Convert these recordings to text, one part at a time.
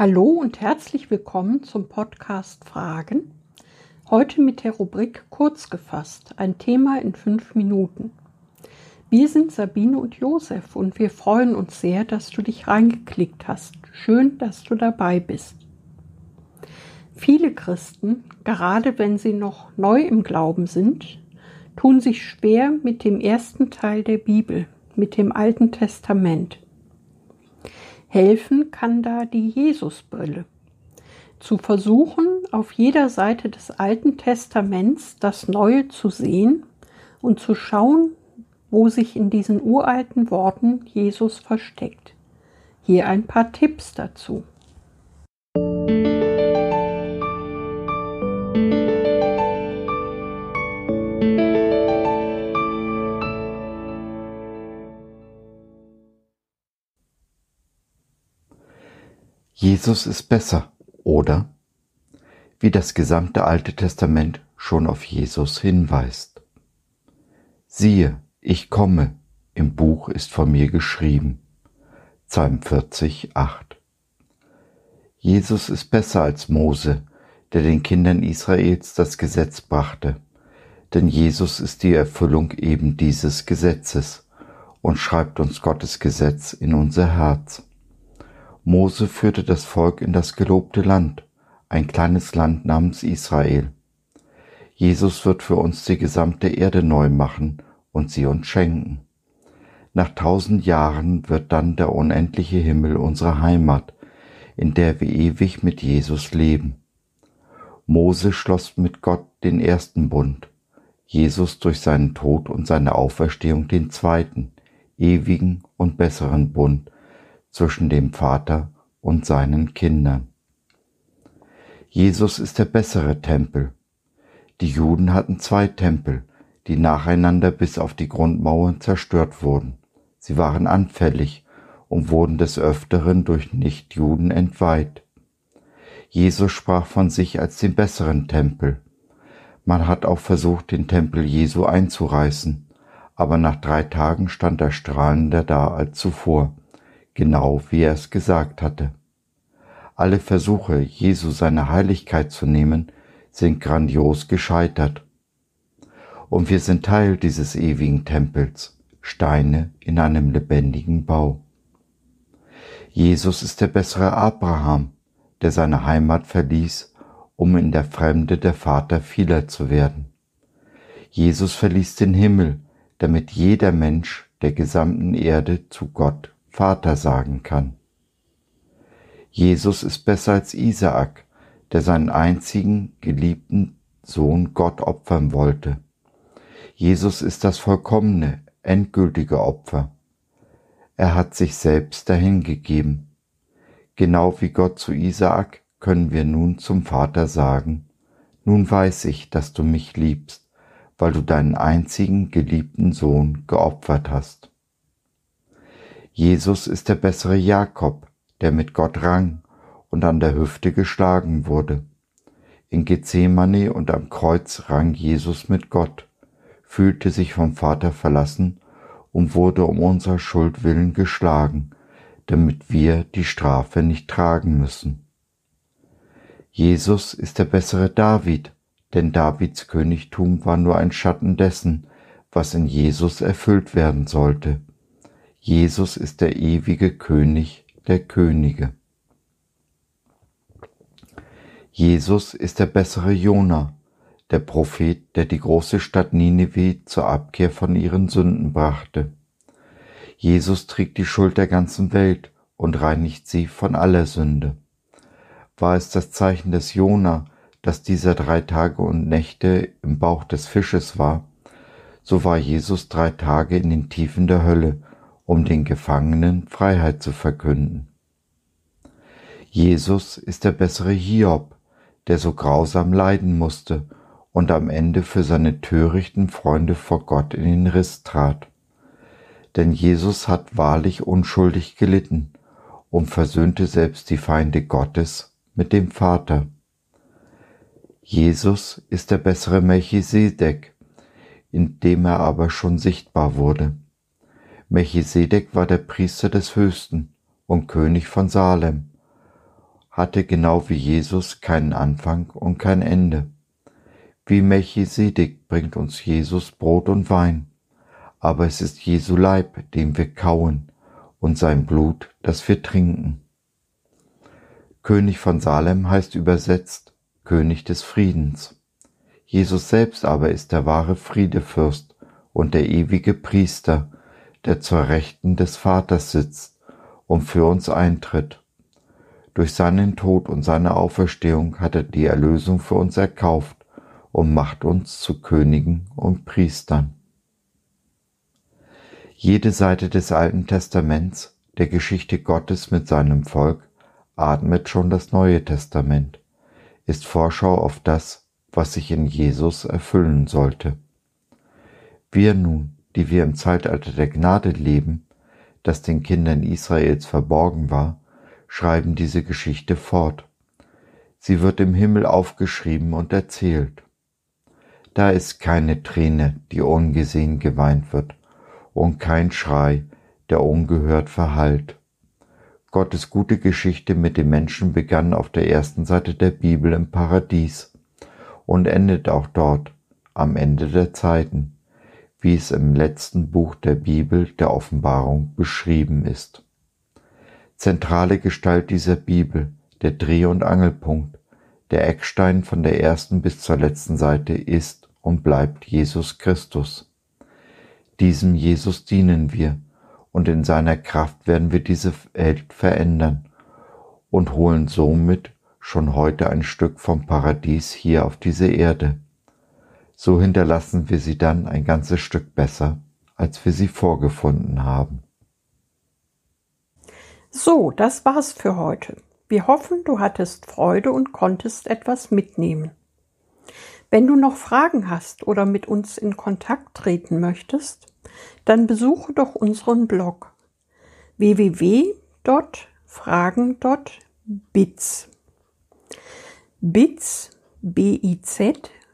Hallo und herzlich willkommen zum Podcast Fragen. Heute mit der Rubrik Kurz gefasst, ein Thema in fünf Minuten. Wir sind Sabine und Josef und wir freuen uns sehr, dass du dich reingeklickt hast. Schön, dass du dabei bist. Viele Christen, gerade wenn sie noch neu im Glauben sind, tun sich schwer mit dem ersten Teil der Bibel, mit dem Alten Testament. Helfen kann da die Jesusbrille. Zu versuchen, auf jeder Seite des Alten Testaments das Neue zu sehen und zu schauen, wo sich in diesen uralten Worten Jesus versteckt. Hier ein paar Tipps dazu. Jesus ist besser, oder? Wie das gesamte Alte Testament schon auf Jesus hinweist. Siehe, ich komme, im Buch ist von mir geschrieben. Psalm 40, 8. Jesus ist besser als Mose, der den Kindern Israels das Gesetz brachte, denn Jesus ist die Erfüllung eben dieses Gesetzes und schreibt uns Gottes Gesetz in unser Herz. Mose führte das Volk in das gelobte Land, ein kleines Land namens Israel. Jesus wird für uns die gesamte Erde neu machen und sie uns schenken. Nach tausend Jahren wird dann der unendliche Himmel unsere Heimat, in der wir ewig mit Jesus leben. Mose schloss mit Gott den ersten Bund, Jesus durch seinen Tod und seine Auferstehung den zweiten, ewigen und besseren Bund, zwischen dem Vater und seinen Kindern. Jesus ist der bessere Tempel. Die Juden hatten zwei Tempel, die nacheinander bis auf die Grundmauern zerstört wurden. Sie waren anfällig und wurden des Öfteren durch Nichtjuden entweiht. Jesus sprach von sich als den besseren Tempel. Man hat auch versucht, den Tempel Jesu einzureißen, aber nach drei Tagen stand er strahlender da als zuvor genau wie er es gesagt hatte. Alle Versuche, Jesu seine Heiligkeit zu nehmen, sind grandios gescheitert. Und wir sind Teil dieses ewigen Tempels, Steine in einem lebendigen Bau. Jesus ist der bessere Abraham, der seine Heimat verließ, um in der Fremde der Vater vieler zu werden. Jesus verließ den Himmel, damit jeder Mensch der gesamten Erde zu Gott Vater sagen kann. Jesus ist besser als Isaak, der seinen einzigen geliebten Sohn Gott opfern wollte. Jesus ist das vollkommene, endgültige Opfer. Er hat sich selbst dahingegeben. Genau wie Gott zu Isaak können wir nun zum Vater sagen, nun weiß ich, dass du mich liebst, weil du deinen einzigen geliebten Sohn geopfert hast. Jesus ist der bessere Jakob, der mit Gott rang und an der Hüfte geschlagen wurde. In Gethsemane und am Kreuz rang Jesus mit Gott, fühlte sich vom Vater verlassen und wurde um unserer Schuld willen geschlagen, damit wir die Strafe nicht tragen müssen. Jesus ist der bessere David, denn Davids Königtum war nur ein Schatten dessen, was in Jesus erfüllt werden sollte. Jesus ist der ewige König der Könige. Jesus ist der bessere Jona, der Prophet, der die große Stadt Nineveh zur Abkehr von ihren Sünden brachte. Jesus trägt die Schuld der ganzen Welt und reinigt sie von aller Sünde. War es das Zeichen des Jona, dass dieser drei Tage und Nächte im Bauch des Fisches war, so war Jesus drei Tage in den Tiefen der Hölle um den Gefangenen Freiheit zu verkünden. Jesus ist der bessere Hiob, der so grausam leiden musste und am Ende für seine törichten Freunde vor Gott in den Riss trat. Denn Jesus hat wahrlich unschuldig gelitten und versöhnte selbst die Feinde Gottes mit dem Vater. Jesus ist der bessere Melchisedek, in dem er aber schon sichtbar wurde. Melchisedek war der Priester des Höchsten und König von Salem. hatte genau wie Jesus keinen Anfang und kein Ende. Wie Melchisedek bringt uns Jesus Brot und Wein, aber es ist Jesu Leib, den wir kauen, und sein Blut, das wir trinken. König von Salem heißt übersetzt König des Friedens. Jesus selbst aber ist der wahre Friedefürst und der ewige Priester, der zur Rechten des Vaters sitzt und für uns eintritt. Durch seinen Tod und seine Auferstehung hat er die Erlösung für uns erkauft und macht uns zu Königen und Priestern. Jede Seite des Alten Testaments, der Geschichte Gottes mit seinem Volk, atmet schon das Neue Testament, ist Vorschau auf das, was sich in Jesus erfüllen sollte. Wir nun, die wir im Zeitalter der Gnade leben, das den Kindern Israels verborgen war, schreiben diese Geschichte fort. Sie wird im Himmel aufgeschrieben und erzählt. Da ist keine Träne, die ungesehen geweint wird, und kein Schrei, der ungehört verhallt. Gottes gute Geschichte mit dem Menschen begann auf der ersten Seite der Bibel im Paradies und endet auch dort, am Ende der Zeiten, wie es im letzten Buch der Bibel der Offenbarung beschrieben ist. Zentrale Gestalt dieser Bibel, der Dreh- und Angelpunkt, der Eckstein von der ersten bis zur letzten Seite ist und bleibt Jesus Christus. Diesem Jesus dienen wir, und in seiner Kraft werden wir diese Welt verändern und holen somit schon heute ein Stück vom Paradies hier auf diese Erde. So hinterlassen wir sie dann ein ganzes Stück besser, als wir sie vorgefunden haben. So, das war's für heute. Wir hoffen, du hattest Freude und konntest etwas mitnehmen. Wenn du noch Fragen hast oder mit uns in Kontakt treten möchtest, dann besuche doch unseren Blog www.fragen.biz. BIZ, B-I-Z,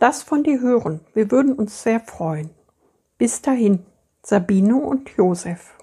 Lass von dir hören, wir würden uns sehr freuen. Bis dahin, Sabine und Josef.